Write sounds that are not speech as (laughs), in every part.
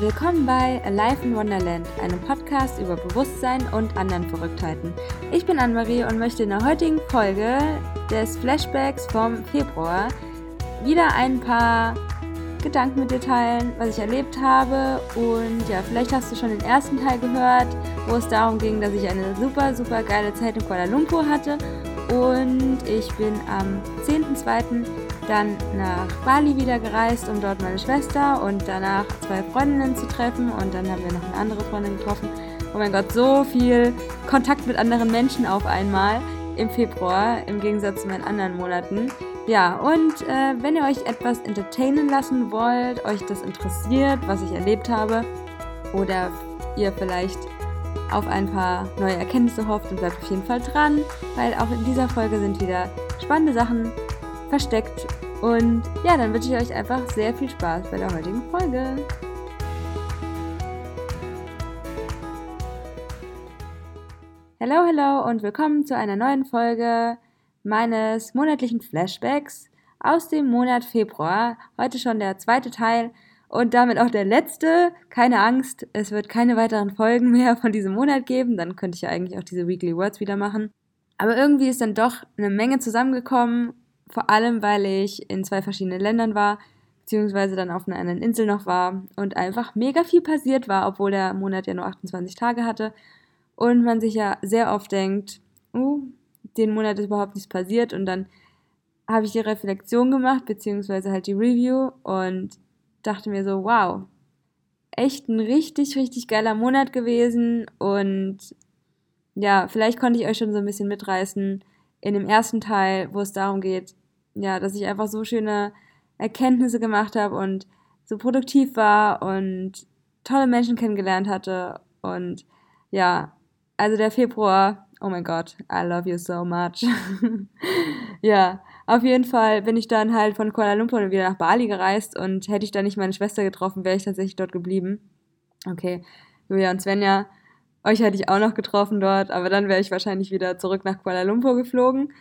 Willkommen bei Alive in Wonderland, einem Podcast über Bewusstsein und anderen Verrücktheiten. Ich bin Anne-Marie und möchte in der heutigen Folge des Flashbacks vom Februar wieder ein paar Gedanken mit dir teilen, was ich erlebt habe. Und ja, vielleicht hast du schon den ersten Teil gehört, wo es darum ging, dass ich eine super, super geile Zeit in Kuala Lumpur hatte. Und ich bin am 10.2 dann nach Bali wieder gereist, um dort meine Schwester und danach zwei Freundinnen zu treffen. Und dann haben wir noch eine andere Freundin getroffen. Oh mein Gott, so viel Kontakt mit anderen Menschen auf einmal im Februar, im Gegensatz zu meinen anderen Monaten. Ja, und äh, wenn ihr euch etwas entertainen lassen wollt, euch das interessiert, was ich erlebt habe, oder ihr vielleicht auf ein paar neue Erkenntnisse hofft, dann bleibt auf jeden Fall dran, weil auch in dieser Folge sind wieder spannende Sachen versteckt. Und ja, dann wünsche ich euch einfach sehr viel Spaß bei der heutigen Folge. Hallo, hallo und willkommen zu einer neuen Folge meines monatlichen Flashbacks aus dem Monat Februar. Heute schon der zweite Teil und damit auch der letzte. Keine Angst, es wird keine weiteren Folgen mehr von diesem Monat geben. Dann könnte ich ja eigentlich auch diese Weekly Words wieder machen. Aber irgendwie ist dann doch eine Menge zusammengekommen vor allem weil ich in zwei verschiedenen Ländern war, beziehungsweise dann auf einer anderen Insel noch war und einfach mega viel passiert war, obwohl der Monat ja nur 28 Tage hatte. Und man sich ja sehr oft denkt, uh, den Monat ist überhaupt nichts passiert. Und dann habe ich die Reflexion gemacht, beziehungsweise halt die Review und dachte mir so, wow, echt ein richtig, richtig geiler Monat gewesen. Und ja, vielleicht konnte ich euch schon so ein bisschen mitreißen in dem ersten Teil, wo es darum geht, ja, dass ich einfach so schöne Erkenntnisse gemacht habe und so produktiv war und tolle Menschen kennengelernt hatte. Und ja, also der Februar, oh mein Gott, I love you so much. (laughs) ja, auf jeden Fall bin ich dann halt von Kuala Lumpur wieder nach Bali gereist und hätte ich da nicht meine Schwester getroffen, wäre ich tatsächlich dort geblieben. Okay, Julia und Svenja, euch hätte ich auch noch getroffen dort, aber dann wäre ich wahrscheinlich wieder zurück nach Kuala Lumpur geflogen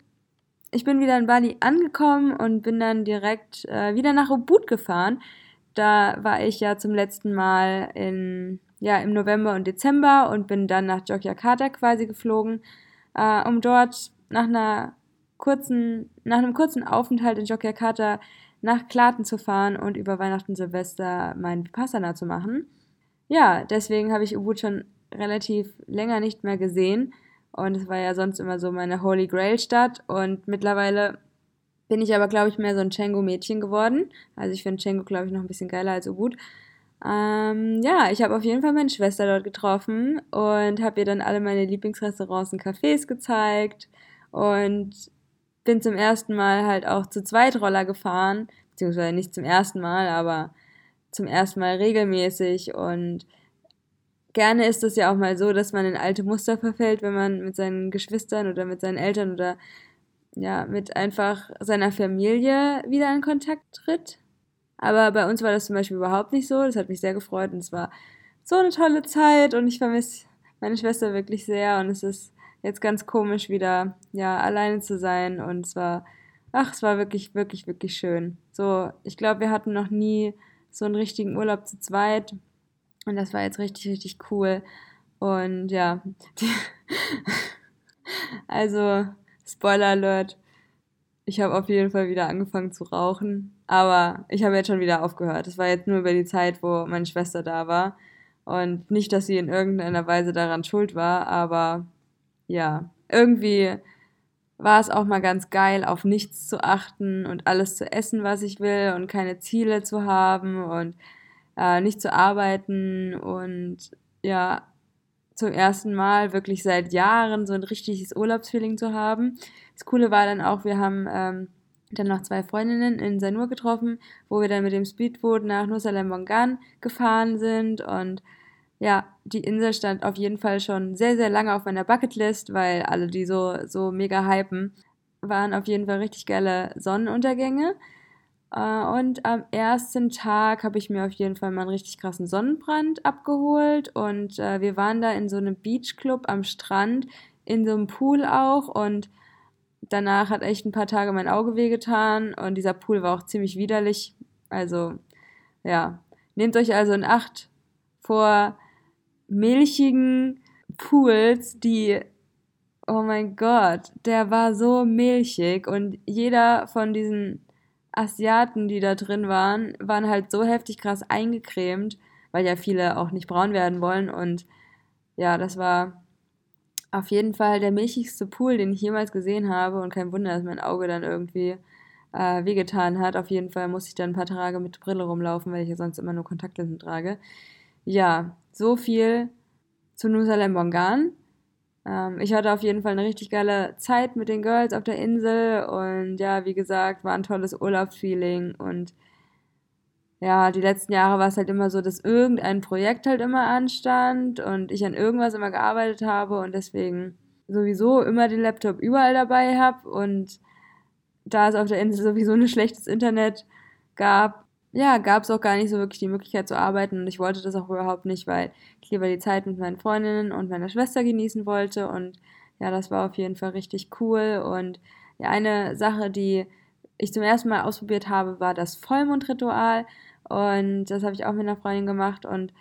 ich bin wieder in Bali angekommen und bin dann direkt äh, wieder nach Ubud gefahren. Da war ich ja zum letzten Mal in, ja, im November und Dezember und bin dann nach Yogyakarta quasi geflogen, äh, um dort nach einer kurzen, nach einem kurzen Aufenthalt in Yogyakarta nach Klaten zu fahren und über Weihnachten Silvester mein Vipassana zu machen. Ja, deswegen habe ich Ubud schon relativ länger nicht mehr gesehen und es war ja sonst immer so meine Holy Grail Stadt. Und mittlerweile bin ich aber, glaube ich, mehr so ein Chengo-Mädchen geworden. Also ich finde Chengo, glaube ich, noch ein bisschen geiler als Ubud. Ähm, ja, ich habe auf jeden Fall meine Schwester dort getroffen und habe ihr dann alle meine Lieblingsrestaurants und Cafés gezeigt und bin zum ersten Mal halt auch zu Zweitroller gefahren, beziehungsweise nicht zum ersten Mal, aber zum ersten Mal regelmäßig und gerne ist es ja auch mal so, dass man in alte Muster verfällt, wenn man mit seinen Geschwistern oder mit seinen Eltern oder ja, mit einfach seiner Familie wieder in Kontakt tritt. Aber bei uns war das zum Beispiel überhaupt nicht so. Das hat mich sehr gefreut und es war so eine tolle Zeit und ich vermisse meine Schwester wirklich sehr und es ist jetzt ganz komisch wieder, ja, alleine zu sein und es war, ach, es war wirklich, wirklich, wirklich schön. So, ich glaube, wir hatten noch nie so einen richtigen Urlaub zu zweit und das war jetzt richtig, richtig cool. Und ja, (laughs) also Spoiler Alert, ich habe auf jeden Fall wieder angefangen zu rauchen, aber ich habe jetzt schon wieder aufgehört. Es war jetzt nur über die Zeit, wo meine Schwester da war. Und nicht, dass sie in irgendeiner Weise daran schuld war, aber ja, irgendwie war es auch mal ganz geil, auf nichts zu achten und alles zu essen, was ich will und keine Ziele zu haben und äh, nicht zu arbeiten und ja, zum ersten Mal wirklich seit Jahren so ein richtiges Urlaubsfeeling zu haben. Das Coole war dann auch, wir haben ähm, dann noch zwei Freundinnen in Sanur getroffen, wo wir dann mit dem Speedboot nach Nusa Lembongan gefahren sind und ja, die Insel stand auf jeden Fall schon sehr, sehr lange auf meiner Bucketlist, weil alle, die so, so mega hypen, waren auf jeden Fall richtig geile Sonnenuntergänge. Äh, und am ersten Tag habe ich mir auf jeden Fall mal einen richtig krassen Sonnenbrand abgeholt. Und äh, wir waren da in so einem Beachclub am Strand, in so einem Pool auch. Und danach hat echt ein paar Tage mein Auge wehgetan. Und dieser Pool war auch ziemlich widerlich. Also, ja, nehmt euch also in Acht, vor milchigen Pools, die, oh mein Gott, der war so milchig und jeder von diesen Asiaten, die da drin waren, waren halt so heftig krass eingecremt, weil ja viele auch nicht braun werden wollen und ja, das war auf jeden Fall der milchigste Pool, den ich jemals gesehen habe und kein Wunder, dass mein Auge dann irgendwie äh, wehgetan hat. Auf jeden Fall musste ich dann ein paar Tage mit Brille rumlaufen, weil ich ja sonst immer nur Kontaktlinsen trage. Ja, so viel zu Nusa Lembongan. Ähm, ich hatte auf jeden Fall eine richtig geile Zeit mit den Girls auf der Insel und ja, wie gesagt, war ein tolles Urlaubsfeeling und ja, die letzten Jahre war es halt immer so, dass irgendein Projekt halt immer anstand und ich an irgendwas immer gearbeitet habe und deswegen sowieso immer den Laptop überall dabei habe und da es auf der Insel sowieso ein schlechtes Internet gab, ja, gab es auch gar nicht so wirklich die Möglichkeit zu arbeiten und ich wollte das auch überhaupt nicht, weil ich lieber die Zeit mit meinen Freundinnen und meiner Schwester genießen wollte und ja, das war auf jeden Fall richtig cool und ja, eine Sache, die ich zum ersten Mal ausprobiert habe, war das Vollmondritual und das habe ich auch mit einer Freundin gemacht und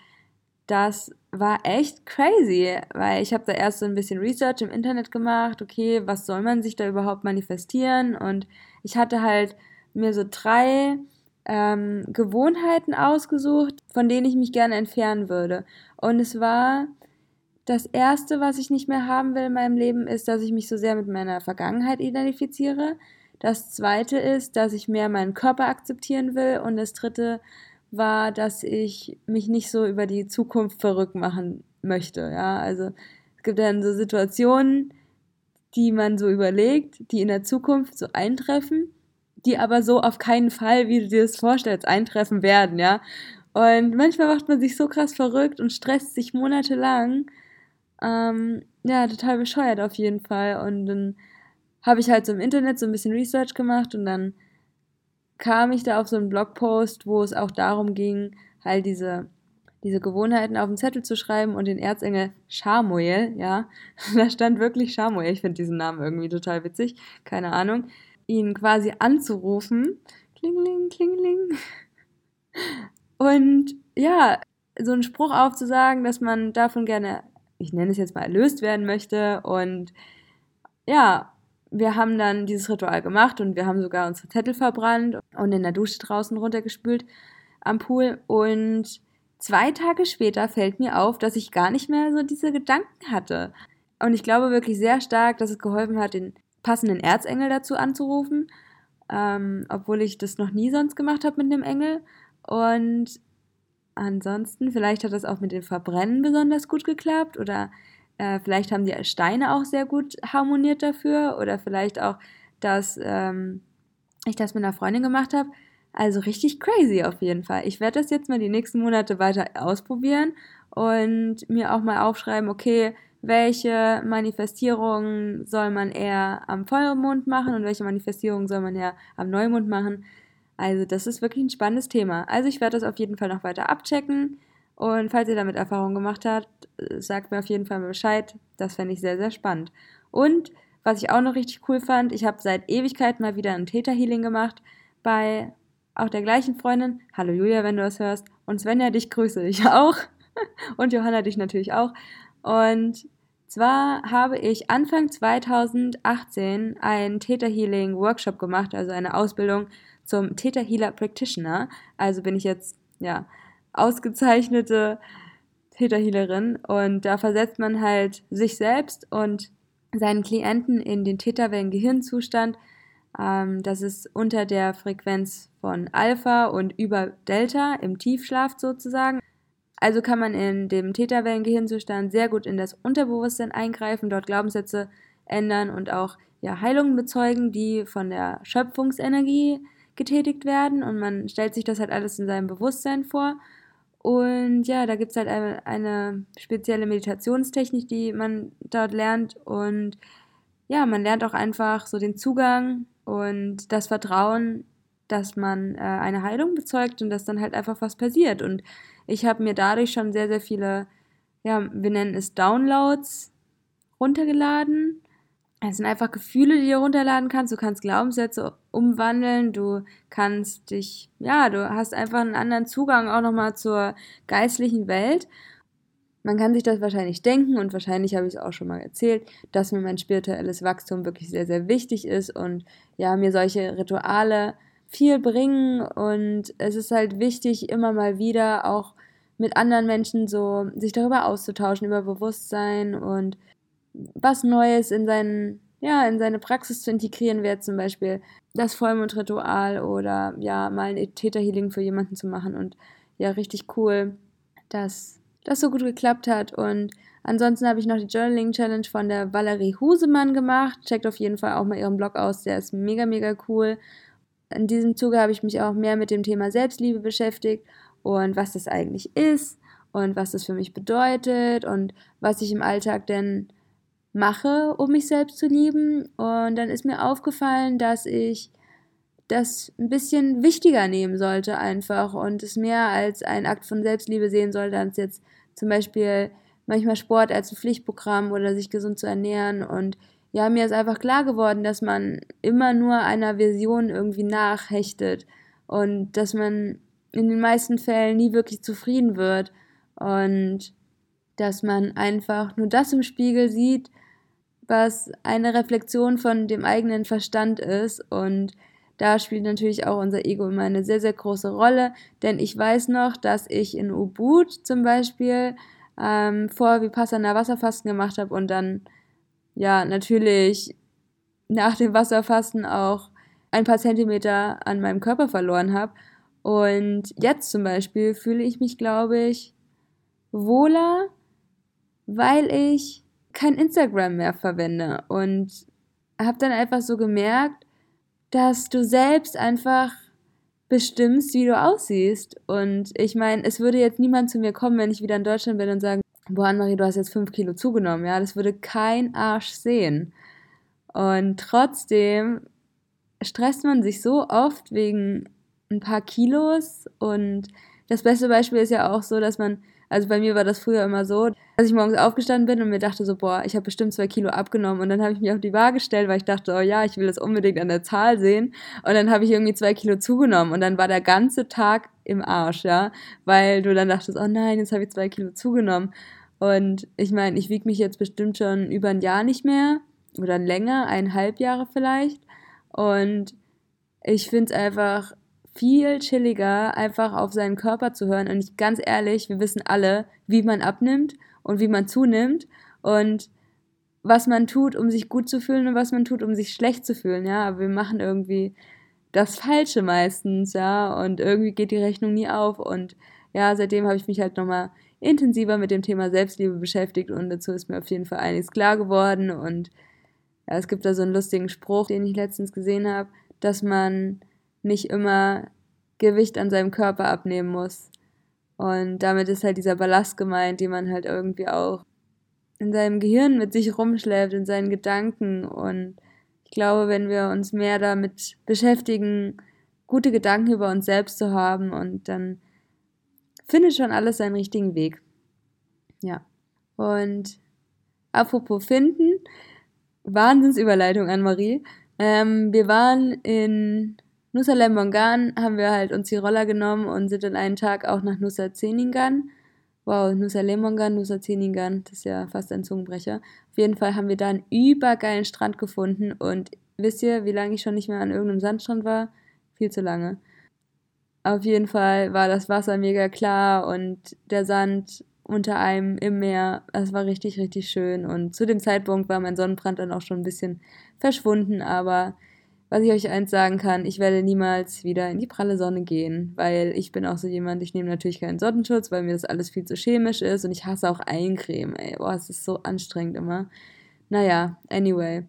das war echt crazy, weil ich habe da erst so ein bisschen Research im Internet gemacht, okay, was soll man sich da überhaupt manifestieren und ich hatte halt mir so drei ähm, Gewohnheiten ausgesucht, von denen ich mich gerne entfernen würde. Und es war das Erste, was ich nicht mehr haben will in meinem Leben, ist, dass ich mich so sehr mit meiner Vergangenheit identifiziere. Das Zweite ist, dass ich mehr meinen Körper akzeptieren will. Und das Dritte war, dass ich mich nicht so über die Zukunft verrückt machen möchte. Ja, also es gibt dann so Situationen, die man so überlegt, die in der Zukunft so eintreffen, die aber so auf keinen Fall, wie du dir das vorstellst, eintreffen werden, ja. Und manchmal macht man sich so krass verrückt und stresst sich monatelang. Ähm, ja, total bescheuert auf jeden Fall. Und dann habe ich halt so im Internet so ein bisschen Research gemacht und dann kam ich da auf so einen Blogpost, wo es auch darum ging, halt diese, diese Gewohnheiten auf den Zettel zu schreiben und den Erzengel Shamuel, ja, (laughs) da stand wirklich Shamuel, ich finde diesen Namen irgendwie total witzig, keine Ahnung, ihn quasi anzurufen, klingling, klingling, und ja, so einen Spruch aufzusagen, dass man davon gerne, ich nenne es jetzt mal, erlöst werden möchte und ja, wir haben dann dieses Ritual gemacht und wir haben sogar unsere Zettel verbrannt und in der Dusche draußen runtergespült am Pool. Und zwei Tage später fällt mir auf, dass ich gar nicht mehr so diese Gedanken hatte. Und ich glaube wirklich sehr stark, dass es geholfen hat, den passenden Erzengel dazu anzurufen, ähm, obwohl ich das noch nie sonst gemacht habe mit einem Engel. Und ansonsten, vielleicht hat das auch mit dem Verbrennen besonders gut geklappt oder äh, vielleicht haben die Steine auch sehr gut harmoniert dafür oder vielleicht auch, dass ähm, ich das mit einer Freundin gemacht habe. Also richtig crazy auf jeden Fall. Ich werde das jetzt mal die nächsten Monate weiter ausprobieren und mir auch mal aufschreiben, okay, welche Manifestierungen soll man eher am Vollmond machen und welche Manifestierungen soll man eher am Neumond machen. Also das ist wirklich ein spannendes Thema. Also ich werde das auf jeden Fall noch weiter abchecken. Und falls ihr damit Erfahrung gemacht habt, sagt mir auf jeden Fall mal Bescheid. Das fände ich sehr, sehr spannend. Und was ich auch noch richtig cool fand, ich habe seit Ewigkeit mal wieder ein Täterhealing gemacht bei auch der gleichen Freundin. Hallo Julia, wenn du das hörst. Und Svenja, dich grüße ich (laughs) auch. Und Johanna dich natürlich auch. Und zwar habe ich Anfang 2018 einen Täterhealing Workshop gemacht, also eine Ausbildung zum Täterhealer Practitioner. Also bin ich jetzt, ja, ausgezeichnete Täterhealerin und da versetzt man halt sich selbst und seinen Klienten in den Täterwellen-Gehirnzustand. Ähm, das ist unter der Frequenz von Alpha und über Delta im Tiefschlaf sozusagen. Also kann man in dem Täterwellen-Gehirnzustand sehr gut in das Unterbewusstsein eingreifen, dort Glaubenssätze ändern und auch ja, Heilungen bezeugen, die von der Schöpfungsenergie getätigt werden. Und man stellt sich das halt alles in seinem Bewusstsein vor und ja, da gibt es halt eine, eine spezielle Meditationstechnik, die man dort lernt. Und ja, man lernt auch einfach so den Zugang und das Vertrauen, dass man äh, eine Heilung bezeugt und dass dann halt einfach was passiert. Und ich habe mir dadurch schon sehr, sehr viele, ja, wir nennen es Downloads runtergeladen. es sind einfach Gefühle, die du runterladen kannst. Du kannst Glaubenssätze umwandeln. Du kannst dich, ja, du hast einfach einen anderen Zugang auch nochmal zur geistlichen Welt. Man kann sich das wahrscheinlich denken und wahrscheinlich habe ich es auch schon mal erzählt, dass mir mein spirituelles Wachstum wirklich sehr, sehr wichtig ist und ja, mir solche Rituale viel bringen und es ist halt wichtig, immer mal wieder auch mit anderen Menschen so sich darüber auszutauschen, über Bewusstsein und was Neues in seinen, ja, in seine Praxis zu integrieren wäre, zum Beispiel das Vollmondritual oder ja, mal ein Täterhealing für jemanden zu machen und ja, richtig cool, dass das so gut geklappt hat und ansonsten habe ich noch die Journaling Challenge von der Valerie Husemann gemacht. Checkt auf jeden Fall auch mal ihren Blog aus, der ist mega, mega cool. In diesem Zuge habe ich mich auch mehr mit dem Thema Selbstliebe beschäftigt und was das eigentlich ist und was das für mich bedeutet und was ich im Alltag denn mache, um mich selbst zu lieben. Und dann ist mir aufgefallen, dass ich das ein bisschen wichtiger nehmen sollte einfach und es mehr als ein Akt von Selbstliebe sehen sollte, als jetzt zum Beispiel manchmal Sport als ein Pflichtprogramm oder sich gesund zu ernähren. Und ja, mir ist einfach klar geworden, dass man immer nur einer Vision irgendwie nachhechtet und dass man in den meisten Fällen nie wirklich zufrieden wird und dass man einfach nur das im Spiegel sieht, was eine Reflexion von dem eigenen Verstand ist. Und da spielt natürlich auch unser Ego immer eine sehr, sehr große Rolle. Denn ich weiß noch, dass ich in Ubud zum Beispiel ähm, vor Vipassana Wasserfasten gemacht habe und dann ja natürlich nach dem Wasserfasten auch ein paar Zentimeter an meinem Körper verloren habe. Und jetzt zum Beispiel fühle ich mich, glaube ich, wohler, weil ich kein Instagram mehr verwende und habe dann einfach so gemerkt, dass du selbst einfach bestimmst, wie du aussiehst. Und ich meine, es würde jetzt niemand zu mir kommen, wenn ich wieder in Deutschland bin und sagen, boah, Anne-Marie, du hast jetzt fünf Kilo zugenommen. Ja, das würde kein Arsch sehen. Und trotzdem stresst man sich so oft wegen ein paar Kilos. Und das beste Beispiel ist ja auch so, dass man also bei mir war das früher immer so, dass ich morgens aufgestanden bin und mir dachte so, boah, ich habe bestimmt zwei Kilo abgenommen. Und dann habe ich mich auf die Waage gestellt, weil ich dachte, oh ja, ich will das unbedingt an der Zahl sehen. Und dann habe ich irgendwie zwei Kilo zugenommen. Und dann war der ganze Tag im Arsch, ja. Weil du dann dachtest, oh nein, jetzt habe ich zwei Kilo zugenommen. Und ich meine, ich wiege mich jetzt bestimmt schon über ein Jahr nicht mehr. Oder länger, eineinhalb Jahre vielleicht. Und ich finde es einfach viel chilliger, einfach auf seinen Körper zu hören. Und ich, ganz ehrlich, wir wissen alle, wie man abnimmt und wie man zunimmt und was man tut, um sich gut zu fühlen und was man tut, um sich schlecht zu fühlen. Ja, aber wir machen irgendwie das Falsche meistens, ja, und irgendwie geht die Rechnung nie auf. Und ja, seitdem habe ich mich halt nochmal intensiver mit dem Thema Selbstliebe beschäftigt und dazu ist mir auf jeden Fall einiges klar geworden. Und ja, es gibt da so einen lustigen Spruch, den ich letztens gesehen habe, dass man nicht immer Gewicht an seinem Körper abnehmen muss. Und damit ist halt dieser Ballast gemeint, den man halt irgendwie auch in seinem Gehirn mit sich rumschleppt, in seinen Gedanken. Und ich glaube, wenn wir uns mehr damit beschäftigen, gute Gedanken über uns selbst zu haben und dann findet schon alles seinen richtigen Weg. Ja. Und apropos finden, Wahnsinnsüberleitung an Marie. Ähm, wir waren in Nusa Lembongan haben wir halt uns die Roller genommen und sind dann einen Tag auch nach Nusa Zeningan. Wow, Nusa Lembongan, Nusa Zeningan, das ist ja fast ein Zungenbrecher. Auf jeden Fall haben wir da einen übergeilen Strand gefunden und wisst ihr, wie lange ich schon nicht mehr an irgendeinem Sandstrand war? Viel zu lange. Auf jeden Fall war das Wasser mega klar und der Sand unter einem im Meer. Es war richtig, richtig schön. Und zu dem Zeitpunkt war mein Sonnenbrand dann auch schon ein bisschen verschwunden, aber was ich euch eins sagen kann, ich werde niemals wieder in die pralle Sonne gehen, weil ich bin auch so jemand, ich nehme natürlich keinen Sonnenschutz, weil mir das alles viel zu chemisch ist und ich hasse auch Eincreme, ey. Boah, es ist so anstrengend immer. Naja, anyway.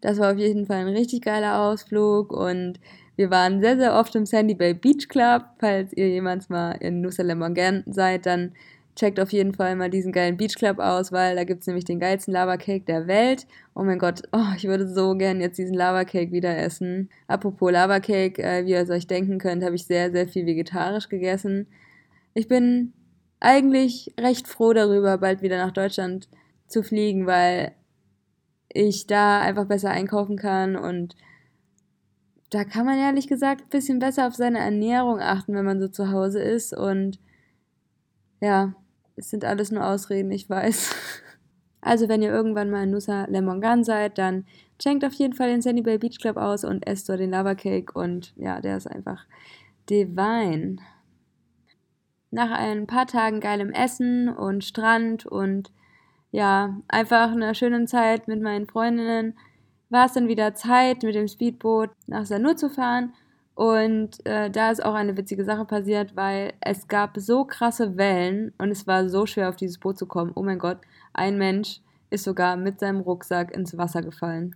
Das war auf jeden Fall ein richtig geiler Ausflug und wir waren sehr, sehr oft im Sandy Bay Beach Club. Falls ihr jemals mal in Nusa Lembongan seid, dann checkt auf jeden Fall mal diesen geilen Beach Club aus, weil da gibt es nämlich den geilsten Lava Cake der Welt. Oh mein Gott, oh, ich würde so gern jetzt diesen Lava Cake wieder essen. Apropos Lava Cake, äh, wie ihr es euch denken könnt, habe ich sehr, sehr viel vegetarisch gegessen. Ich bin eigentlich recht froh darüber, bald wieder nach Deutschland zu fliegen, weil ich da einfach besser einkaufen kann und da kann man ehrlich gesagt ein bisschen besser auf seine Ernährung achten, wenn man so zu Hause ist und ja, es sind alles nur Ausreden, ich weiß. (laughs) Also wenn ihr irgendwann mal in Nusa Lemongan seid, dann checkt auf jeden Fall den Sandy Bay Beach Club aus und esst dort den Lava Cake und ja, der ist einfach divine. Nach ein paar Tagen geilem Essen und Strand und ja, einfach einer schönen Zeit mit meinen Freundinnen war es dann wieder Zeit, mit dem Speedboot nach Sanur zu fahren. Und äh, da ist auch eine witzige Sache passiert, weil es gab so krasse Wellen und es war so schwer, auf dieses Boot zu kommen. Oh mein Gott, ein Mensch ist sogar mit seinem Rucksack ins Wasser gefallen.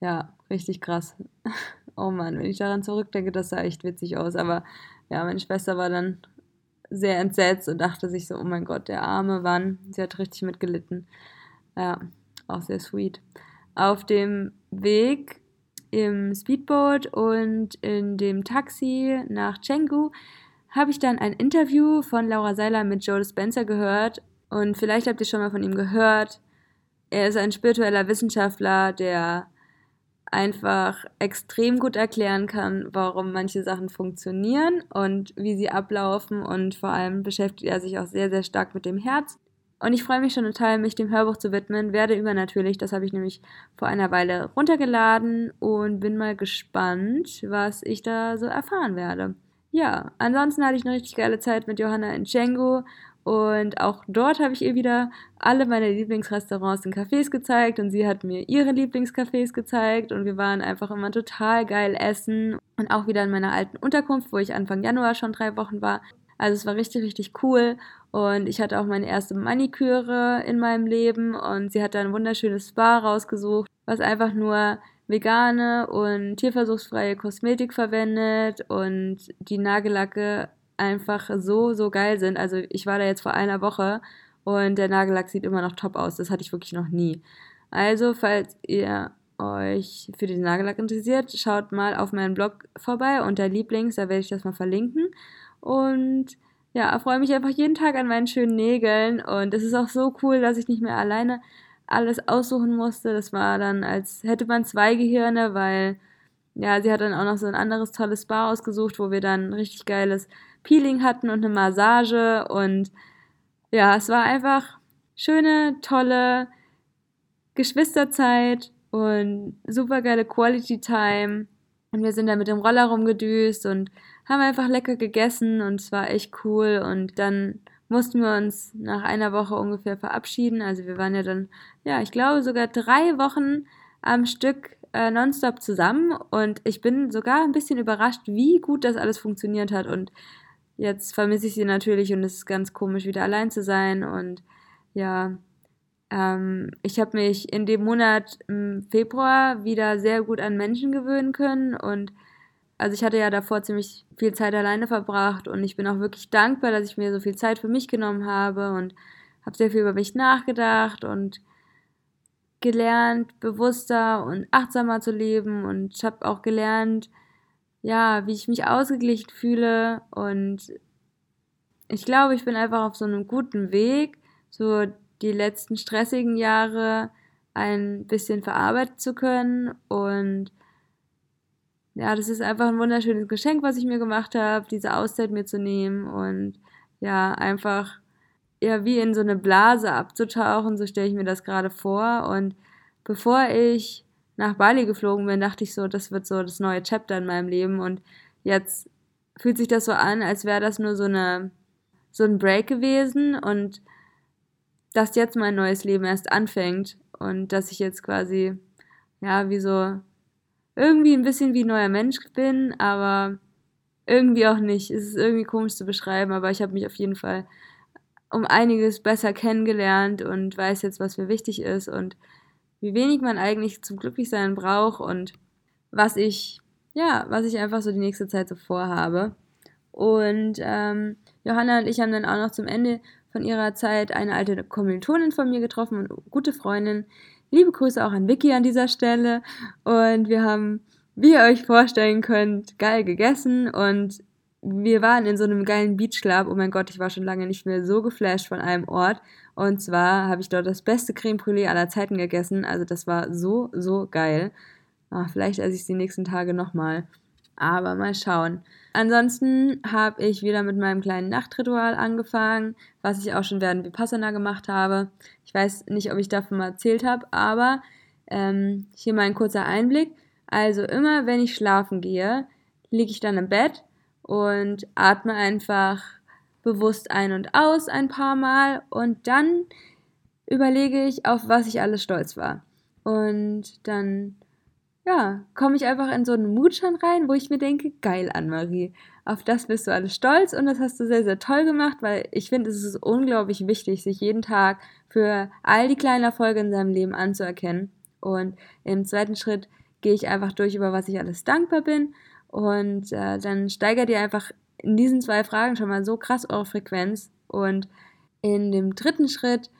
Ja, richtig krass. (laughs) Oh Mann, wenn ich daran zurückdenke, das sah echt witzig aus. Aber ja, meine Schwester war dann sehr entsetzt und dachte sich so, oh mein Gott, der arme Mann, sie hat richtig mitgelitten. Ja, auch sehr sweet. Auf dem Weg im Speedboat und in dem Taxi nach Chengu habe ich dann ein Interview von Laura Seiler mit Joe Spencer gehört und vielleicht habt ihr schon mal von ihm gehört. Er ist ein spiritueller Wissenschaftler, der einfach extrem gut erklären kann, warum manche Sachen funktionieren und wie sie ablaufen und vor allem beschäftigt er sich auch sehr, sehr stark mit dem Herz. Und ich freue mich schon total, mich dem Hörbuch zu widmen. Werde übernatürlich, das habe ich nämlich vor einer Weile runtergeladen und bin mal gespannt, was ich da so erfahren werde. Ja, ansonsten hatte ich eine richtig geile Zeit mit Johanna in Django und auch dort habe ich ihr wieder alle meine Lieblingsrestaurants und Cafés gezeigt und sie hat mir ihre Lieblingscafés gezeigt und wir waren einfach immer total geil essen und auch wieder in meiner alten Unterkunft, wo ich Anfang Januar schon drei Wochen war. Also es war richtig, richtig cool und ich hatte auch meine erste Maniküre in meinem Leben und sie hat da ein wunderschönes Spa rausgesucht, was einfach nur vegane und tierversuchsfreie Kosmetik verwendet und die Nagellacke einfach so, so geil sind. Also ich war da jetzt vor einer Woche und der Nagellack sieht immer noch top aus. Das hatte ich wirklich noch nie. Also, falls ihr euch für den Nagellack interessiert, schaut mal auf meinen Blog vorbei unter Lieblings, da werde ich das mal verlinken. Und ja, freue mich einfach jeden Tag an meinen schönen Nägeln. Und es ist auch so cool, dass ich nicht mehr alleine alles aussuchen musste. Das war dann, als hätte man zwei Gehirne, weil ja, sie hat dann auch noch so ein anderes tolles Spa ausgesucht, wo wir dann richtig geiles Peeling hatten und eine Massage. Und ja, es war einfach schöne, tolle Geschwisterzeit und super geile Quality Time. Und wir sind dann mit dem Roller rumgedüst und haben einfach lecker gegessen und es war echt cool. Und dann mussten wir uns nach einer Woche ungefähr verabschieden. Also wir waren ja dann, ja, ich glaube sogar drei Wochen am Stück äh, nonstop zusammen. Und ich bin sogar ein bisschen überrascht, wie gut das alles funktioniert hat. Und jetzt vermisse ich sie natürlich und es ist ganz komisch, wieder allein zu sein. Und ja, ähm, ich habe mich in dem Monat im Februar wieder sehr gut an Menschen gewöhnen können und also ich hatte ja davor ziemlich viel Zeit alleine verbracht und ich bin auch wirklich dankbar, dass ich mir so viel Zeit für mich genommen habe und habe sehr viel über mich nachgedacht und gelernt, bewusster und achtsamer zu leben und ich habe auch gelernt, ja, wie ich mich ausgeglichen fühle und ich glaube, ich bin einfach auf so einem guten Weg, so die letzten stressigen Jahre ein bisschen verarbeiten zu können. Und ja, das ist einfach ein wunderschönes Geschenk, was ich mir gemacht habe, diese Auszeit mir zu nehmen und ja, einfach ja, wie in so eine Blase abzutauchen, so stelle ich mir das gerade vor. Und bevor ich nach Bali geflogen bin, dachte ich so, das wird so das neue Chapter in meinem Leben. Und jetzt fühlt sich das so an, als wäre das nur so eine so ein Break gewesen und dass jetzt mein neues Leben erst anfängt und dass ich jetzt quasi, ja, wie so irgendwie ein bisschen wie ein neuer Mensch bin, aber irgendwie auch nicht. Es ist irgendwie komisch zu beschreiben, aber ich habe mich auf jeden Fall um einiges besser kennengelernt und weiß jetzt, was mir wichtig ist und wie wenig man eigentlich zum Glücklichsein braucht und was ich, ja, was ich einfach so die nächste Zeit so vorhabe. Und ähm, Johanna und ich haben dann auch noch zum Ende von ihrer Zeit eine alte Kommilitonin von mir getroffen und gute Freundin. Liebe Grüße auch an Vicky an dieser Stelle. Und wir haben, wie ihr euch vorstellen könnt, geil gegessen und wir waren in so einem geilen Beachclub. Oh mein Gott, ich war schon lange nicht mehr so geflasht von einem Ort. Und zwar habe ich dort das beste Creme Brûlée aller Zeiten gegessen. Also das war so, so geil. Ach, vielleicht esse ich es die nächsten Tage nochmal. Aber mal schauen. Ansonsten habe ich wieder mit meinem kleinen Nachtritual angefangen, was ich auch schon während Vipassana gemacht habe. Ich weiß nicht, ob ich davon mal erzählt habe, aber ähm, hier mal ein kurzer Einblick. Also immer, wenn ich schlafen gehe, liege ich dann im Bett und atme einfach bewusst ein und aus ein paar Mal und dann überlege ich, auf was ich alles stolz war. Und dann, ja, komme ich einfach in so einen Mut schon rein, wo ich mir denke, geil, Anne-Marie, auf das bist du alles stolz und das hast du sehr, sehr toll gemacht, weil ich finde, es ist unglaublich wichtig, sich jeden Tag für all die kleinen Erfolge in seinem Leben anzuerkennen. Und im zweiten Schritt gehe ich einfach durch, über was ich alles dankbar bin und äh, dann steigert ihr einfach in diesen zwei Fragen schon mal so krass eure Frequenz. Und in dem dritten Schritt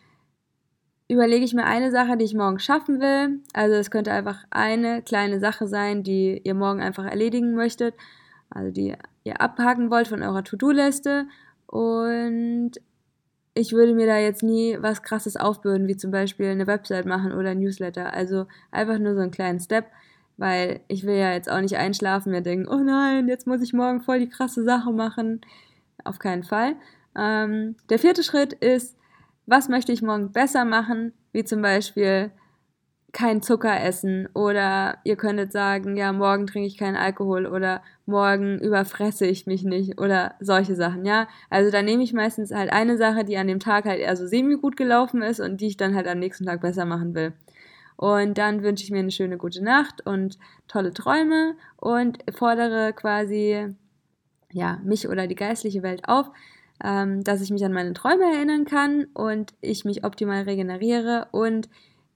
überlege ich mir eine Sache, die ich morgen schaffen will. Also es könnte einfach eine kleine Sache sein, die ihr morgen einfach erledigen möchtet. Also die ihr abhaken wollt von eurer To-Do-Liste. Und ich würde mir da jetzt nie was krasses aufbürden, wie zum Beispiel eine Website machen oder ein Newsletter. Also einfach nur so einen kleinen Step weil ich will ja jetzt auch nicht einschlafen, mir denken, oh nein, jetzt muss ich morgen voll die krasse Sache machen. Auf keinen Fall. Ähm, der vierte Schritt ist, was möchte ich morgen besser machen, wie zum Beispiel kein Zucker essen oder ihr könntet sagen, ja, morgen trinke ich keinen Alkohol oder morgen überfresse ich mich nicht oder solche Sachen, ja. Also da nehme ich meistens halt eine Sache, die an dem Tag halt eher so semi gut gelaufen ist und die ich dann halt am nächsten Tag besser machen will. Und dann wünsche ich mir eine schöne gute Nacht und tolle Träume und fordere quasi ja, mich oder die geistliche Welt auf, ähm, dass ich mich an meine Träume erinnern kann und ich mich optimal regeneriere und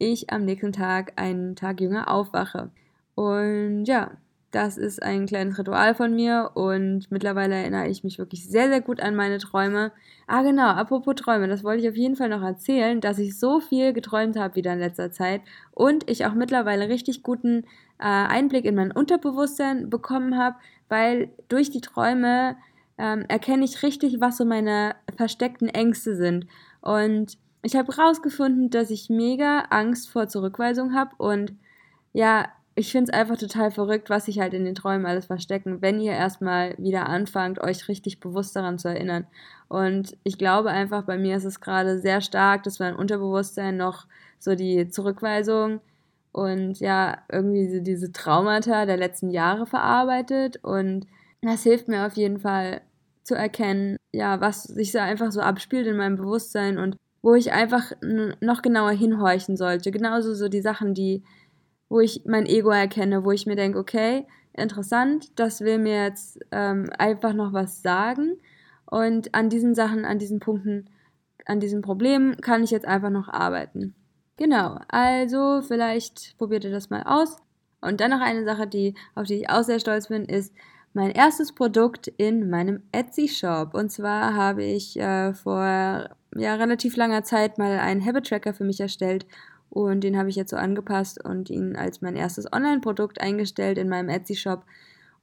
ich am nächsten Tag einen Tag jünger aufwache. Und ja, das ist ein kleines Ritual von mir und mittlerweile erinnere ich mich wirklich sehr, sehr gut an meine Träume. Ah, genau, apropos Träume, das wollte ich auf jeden Fall noch erzählen, dass ich so viel geträumt habe wieder in letzter Zeit und ich auch mittlerweile richtig guten äh, Einblick in mein Unterbewusstsein bekommen habe, weil durch die Träume ähm, erkenne ich richtig, was so meine versteckten Ängste sind. Und ich habe herausgefunden, dass ich mega Angst vor Zurückweisung habe und ja, ich finde es einfach total verrückt, was sich halt in den Träumen alles verstecken, wenn ihr erstmal wieder anfangt, euch richtig bewusst daran zu erinnern. Und ich glaube einfach, bei mir ist es gerade sehr stark, dass mein Unterbewusstsein noch so die Zurückweisung und ja, irgendwie diese Traumata der letzten Jahre verarbeitet. Und das hilft mir auf jeden Fall zu erkennen, ja, was sich so einfach so abspielt in meinem Bewusstsein und wo ich einfach noch genauer hinhorchen sollte. Genauso so die Sachen, die wo ich mein Ego erkenne, wo ich mir denke, okay, interessant, das will mir jetzt ähm, einfach noch was sagen. Und an diesen Sachen, an diesen Punkten, an diesen Problemen kann ich jetzt einfach noch arbeiten. Genau, also vielleicht probiert ihr das mal aus. Und dann noch eine Sache, die, auf die ich auch sehr stolz bin, ist mein erstes Produkt in meinem Etsy-Shop. Und zwar habe ich äh, vor ja, relativ langer Zeit mal einen Habit Tracker für mich erstellt und den habe ich jetzt so angepasst und ihn als mein erstes Online-Produkt eingestellt in meinem Etsy-Shop.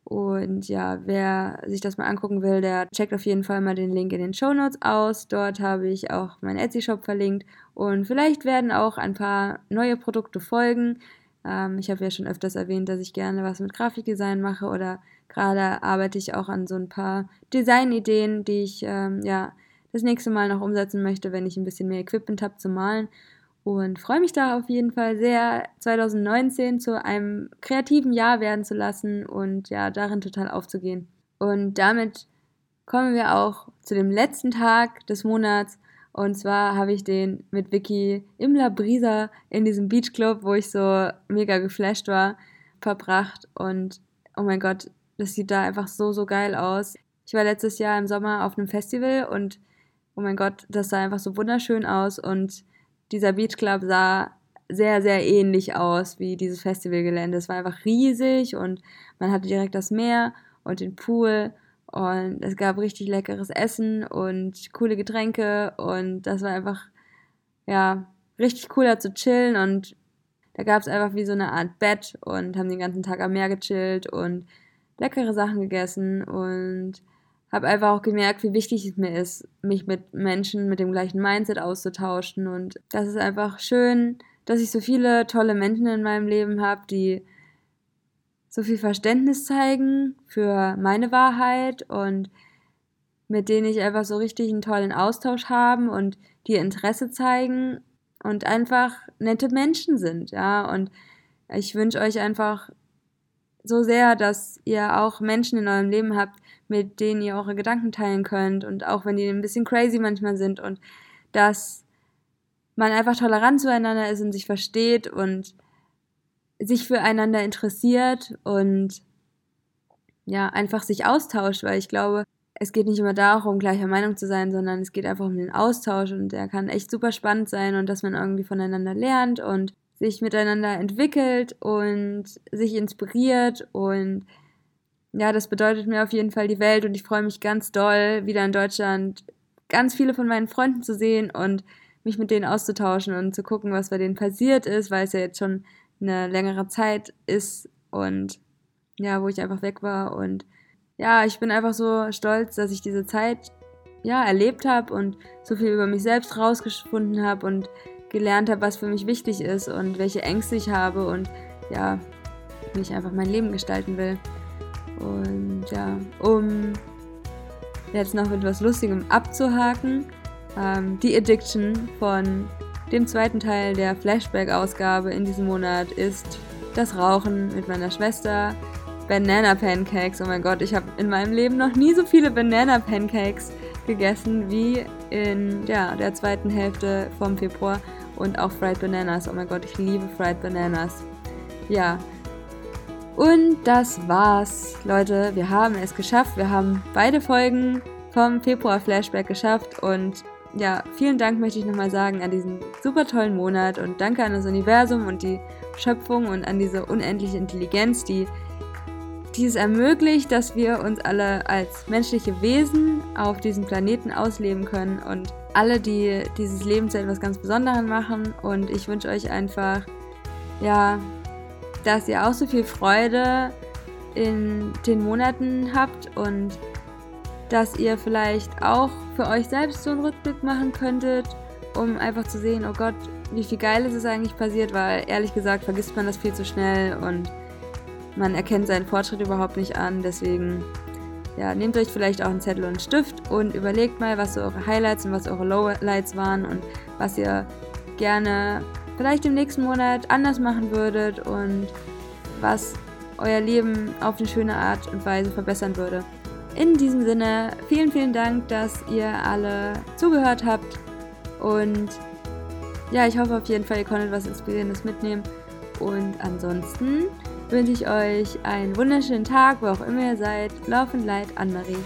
Und ja, wer sich das mal angucken will, der checkt auf jeden Fall mal den Link in den Show Notes aus. Dort habe ich auch meinen Etsy-Shop verlinkt. Und vielleicht werden auch ein paar neue Produkte folgen. Ähm, ich habe ja schon öfters erwähnt, dass ich gerne was mit Grafikdesign mache oder gerade arbeite ich auch an so ein paar Designideen, die ich ähm, ja das nächste Mal noch umsetzen möchte, wenn ich ein bisschen mehr Equipment habe zu malen und freue mich da auf jeden Fall sehr, 2019 zu einem kreativen Jahr werden zu lassen und ja, darin total aufzugehen. Und damit kommen wir auch zu dem letzten Tag des Monats. Und zwar habe ich den mit Vicky im La Brisa in diesem Beachclub, wo ich so mega geflasht war, verbracht. Und oh mein Gott, das sieht da einfach so, so geil aus. Ich war letztes Jahr im Sommer auf einem Festival und oh mein Gott, das sah einfach so wunderschön aus. Und dieser Beachclub sah sehr, sehr ähnlich aus wie dieses Festivalgelände. Es war einfach riesig und man hatte direkt das Meer und den Pool und es gab richtig leckeres Essen und coole Getränke und das war einfach, ja, richtig cool da zu chillen und da gab es einfach wie so eine Art Bett und haben den ganzen Tag am Meer gechillt und leckere Sachen gegessen und habe einfach auch gemerkt, wie wichtig es mir ist, mich mit Menschen mit dem gleichen Mindset auszutauschen. Und das ist einfach schön, dass ich so viele tolle Menschen in meinem Leben habe, die so viel Verständnis zeigen für meine Wahrheit und mit denen ich einfach so richtig einen tollen Austausch haben und die Interesse zeigen und einfach nette Menschen sind, ja. Und ich wünsche euch einfach so sehr, dass ihr auch Menschen in eurem Leben habt, mit denen ihr eure Gedanken teilen könnt und auch wenn die ein bisschen crazy manchmal sind und dass man einfach tolerant zueinander ist und sich versteht und sich füreinander interessiert und ja, einfach sich austauscht, weil ich glaube, es geht nicht immer darum, gleicher Meinung zu sein, sondern es geht einfach um den Austausch und der kann echt super spannend sein und dass man irgendwie voneinander lernt und sich miteinander entwickelt und sich inspiriert und ja, das bedeutet mir auf jeden Fall die Welt und ich freue mich ganz doll, wieder in Deutschland ganz viele von meinen Freunden zu sehen und mich mit denen auszutauschen und zu gucken, was bei denen passiert ist, weil es ja jetzt schon eine längere Zeit ist und ja, wo ich einfach weg war und ja, ich bin einfach so stolz, dass ich diese Zeit ja erlebt habe und so viel über mich selbst rausgefunden habe und gelernt habe, was für mich wichtig ist und welche Ängste ich habe und ja, wie ich einfach mein Leben gestalten will. Und ja, um jetzt noch mit was Lustigem abzuhaken, ähm, die Addiction von dem zweiten Teil der Flashback-Ausgabe in diesem Monat ist das Rauchen mit meiner Schwester, Banana Pancakes. Oh mein Gott, ich habe in meinem Leben noch nie so viele Banana Pancakes gegessen wie in ja, der zweiten Hälfte vom Februar und auch Fried Bananas. Oh mein Gott, ich liebe Fried Bananas. Ja. Und das war's, Leute. Wir haben es geschafft. Wir haben beide Folgen vom Februar Flashback geschafft und ja, vielen Dank möchte ich nochmal sagen an diesen super tollen Monat und danke an das Universum und die Schöpfung und an diese unendliche Intelligenz, die dies ermöglicht, dass wir uns alle als menschliche Wesen auf diesem Planeten ausleben können und alle, die dieses Leben zu etwas ganz Besonderem machen. Und ich wünsche euch einfach, ja, dass ihr auch so viel Freude in den Monaten habt und dass ihr vielleicht auch für euch selbst so einen Rückblick machen könntet, um einfach zu sehen, oh Gott, wie viel Geiles ist eigentlich passiert, weil ehrlich gesagt vergisst man das viel zu schnell und man erkennt seinen Fortschritt überhaupt nicht an. Deswegen ja, nehmt euch vielleicht auch einen Zettel und einen Stift und überlegt mal, was so eure Highlights und was eure Lowlights waren und was ihr gerne vielleicht im nächsten Monat anders machen würdet und was euer Leben auf eine schöne Art und Weise verbessern würde. In diesem Sinne, vielen, vielen Dank, dass ihr alle zugehört habt und ja, ich hoffe auf jeden Fall, ihr konntet was Inspirierendes mitnehmen und ansonsten wünsche ich euch einen wunderschönen Tag, wo auch immer ihr seid. Lauf und Leid, Anne-Marie.